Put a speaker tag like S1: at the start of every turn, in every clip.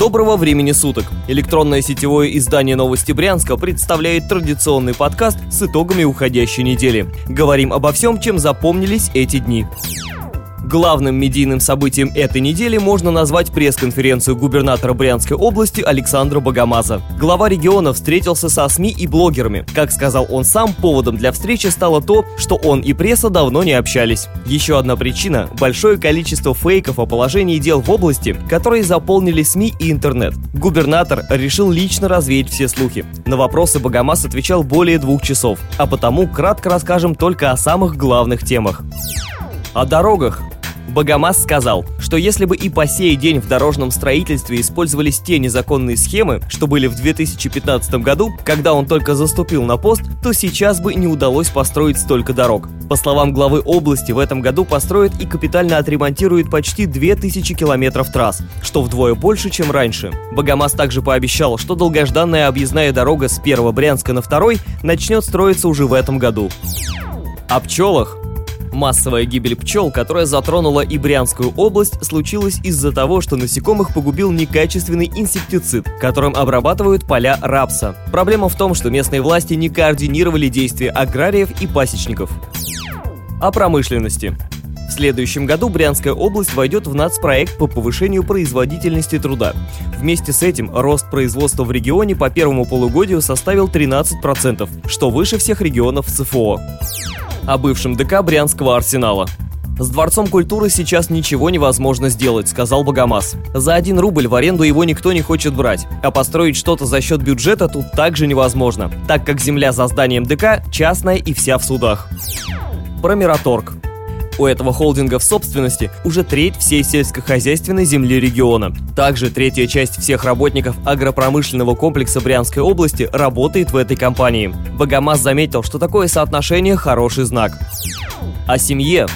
S1: Доброго времени суток! Электронное сетевое издание «Новости Брянска» представляет традиционный подкаст с итогами уходящей недели. Говорим обо всем, чем запомнились эти дни. Главным медийным событием этой недели можно назвать пресс-конференцию губернатора Брянской области Александра Богомаза. Глава региона встретился со СМИ и блогерами. Как сказал он сам, поводом для встречи стало то, что он и пресса давно не общались. Еще одна причина – большое количество фейков о положении дел в области, которые заполнили СМИ и интернет. Губернатор решил лично развеять все слухи. На вопросы Богомаз отвечал более двух часов, а потому кратко расскажем только о самых главных темах. О дорогах. Богомаз сказал, что если бы и по сей день в дорожном строительстве использовались те незаконные схемы, что были в 2015 году, когда он только заступил на пост, то сейчас бы не удалось построить столько дорог. По словам главы области, в этом году построят и капитально отремонтируют почти 2000 километров трасс, что вдвое больше, чем раньше. Богомаз также пообещал, что долгожданная объездная дорога с 1 Брянска на 2 начнет строиться уже в этом году. О пчелах. Массовая гибель пчел, которая затронула и Брянскую область, случилась из-за того, что насекомых погубил некачественный инсектицид, которым обрабатывают поля рапса. Проблема в том, что местные власти не координировали действия аграриев и пасечников. О промышленности. В следующем году Брянская область войдет в нацпроект по повышению производительности труда. Вместе с этим рост производства в регионе по первому полугодию составил 13%, что выше всех регионов ЦФО о бывшем ДК Брянского арсенала. «С Дворцом культуры сейчас ничего невозможно сделать», — сказал Богомаз. «За один рубль в аренду его никто не хочет брать, а построить что-то за счет бюджета тут также невозможно, так как земля за зданием ДК частная и вся в судах». Про Мираторг. У этого холдинга в собственности уже треть всей сельскохозяйственной земли региона. Также третья часть всех работников агропромышленного комплекса Брянской области работает в этой компании. Богомаз заметил, что такое соотношение хороший знак. О семье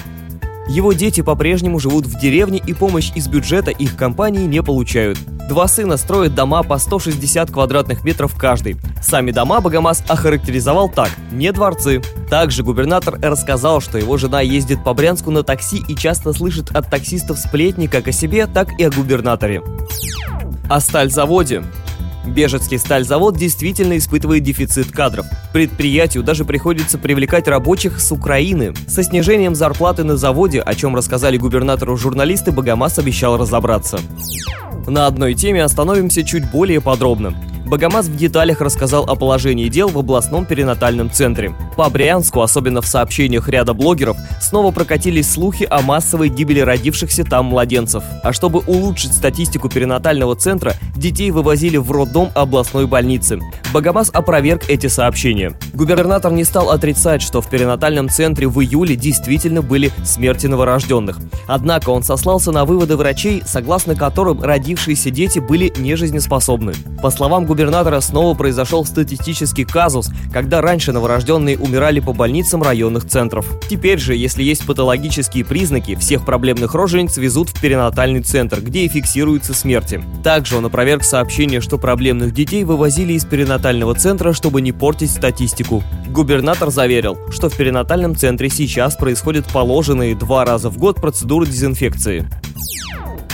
S1: его дети по-прежнему живут в деревне и помощь из бюджета их компании не получают. Два сына строят дома по 160 квадратных метров каждый. Сами дома Богомаз охарактеризовал так – не дворцы. Также губернатор рассказал, что его жена ездит по Брянску на такси и часто слышит от таксистов сплетни как о себе, так и о губернаторе. О стальзаводе. Бежецкий стальзавод действительно испытывает дефицит кадров. Предприятию даже приходится привлекать рабочих с Украины. Со снижением зарплаты на заводе, о чем рассказали губернатору журналисты, Богомаз обещал разобраться. На одной теме остановимся чуть более подробно. Богомаз в деталях рассказал о положении дел в областном перинатальном центре. По Брянску, особенно в сообщениях ряда блогеров, снова прокатились слухи о массовой гибели родившихся там младенцев. А чтобы улучшить статистику перинатального центра, детей вывозили в роддом областной больницы. Богомаз опроверг эти сообщения. Губернатор не стал отрицать, что в перинатальном центре в июле действительно были смерти новорожденных. Однако он сослался на выводы врачей, согласно которым родившиеся дети были нежизнеспособны. По словам губернатора, снова произошел статистический казус, когда раньше новорожденные умирали по больницам районных центров. Теперь же, если есть патологические признаки, всех проблемных рожениц везут в перинатальный центр, где и фиксируются смерти. Также он опроверг сообщение, что проблемных детей вывозили из перинатального центра, чтобы не портить статистику. Губернатор заверил, что в перинатальном центре сейчас происходят положенные два раза в год процедуры дезинфекции.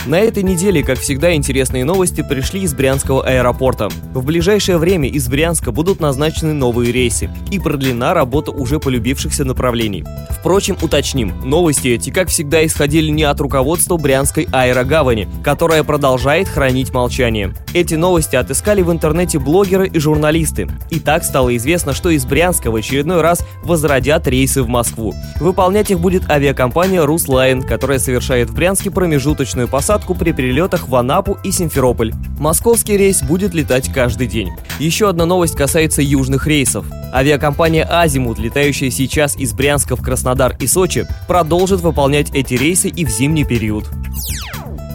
S1: На этой неделе, как всегда, интересные новости пришли из Брянского аэропорта. В ближайшее время из Брянска будут назначены новые рейсы и продлена работа уже полюбившихся направлений. Впрочем, уточним, новости эти, как всегда, исходили не от руководства Брянской аэрогавани, которая продолжает хранить молчание. Эти новости отыскали в интернете блогеры и журналисты. И так стало известно, что из Брянска в очередной раз возродят рейсы в Москву. Выполнять их будет авиакомпания «Руслайн», которая совершает в Брянске промежуточную посадку посадку при перелетах в Анапу и Симферополь. Московский рейс будет летать каждый день. Еще одна новость касается южных рейсов. Авиакомпания «Азимут», летающая сейчас из Брянска в Краснодар и Сочи, продолжит выполнять эти рейсы и в зимний период.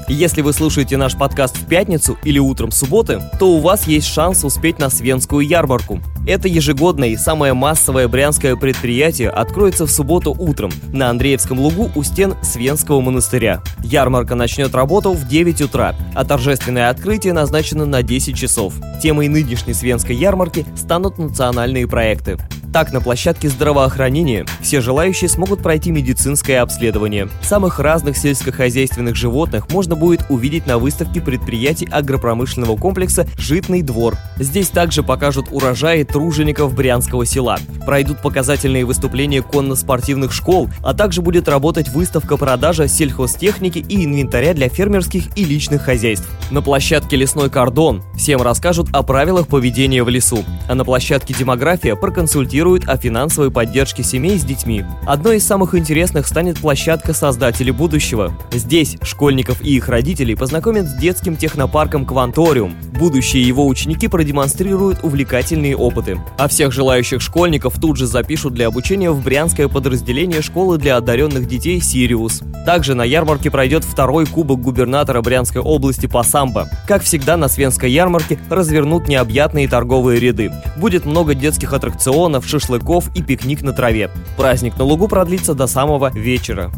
S1: Если вы слушаете наш подкаст в пятницу или утром субботы, то у вас есть шанс успеть на Свенскую ярмарку. Это ежегодное и самое массовое брянское предприятие откроется в субботу утром на Андреевском лугу у стен Свенского монастыря. Ярмарка начнет работу в 9 утра, а торжественное открытие назначено на 10 часов. Темой нынешней Свенской ярмарки станут национальные проекты. Так, на площадке здравоохранения все желающие смогут пройти медицинское обследование. Самых разных сельскохозяйственных животных можно будет увидеть на выставке предприятий агропромышленного комплекса «Житный двор». Здесь также покажут урожаи тружеников Брянского села. Пройдут показательные выступления конно-спортивных школ, а также будет работать выставка продажа сельхозтехники и инвентаря для фермерских и личных хозяйств. На площадке «Лесной кордон» всем расскажут о правилах поведения в лесу, а на площадке «Демография» проконсультируют о финансовой поддержке семей с детьми. Одной из самых интересных станет площадка «Создатели будущего». Здесь школьников и их родителей познакомят с детским технопарком «Кванториум». Будущие его ученики продемонстрируют увлекательные опыты. А всех желающих школьников тут же запишут для обучения в брянское подразделение школы для одаренных детей «Сириус». Также на ярмарке пройдет второй кубок губернатора Брянской области по самбо. Как всегда, на Свенской ярмарке развернут необъятные торговые ряды. Будет много детских аттракционов, шашлыков и пикник на траве. Праздник на лугу продлится до самого вечера.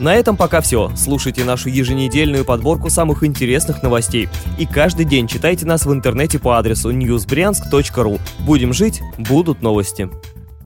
S1: На этом пока все. Слушайте нашу еженедельную подборку самых интересных новостей. И каждый день читайте нас в интернете по адресу newsbryansk.ru. Будем жить, будут новости.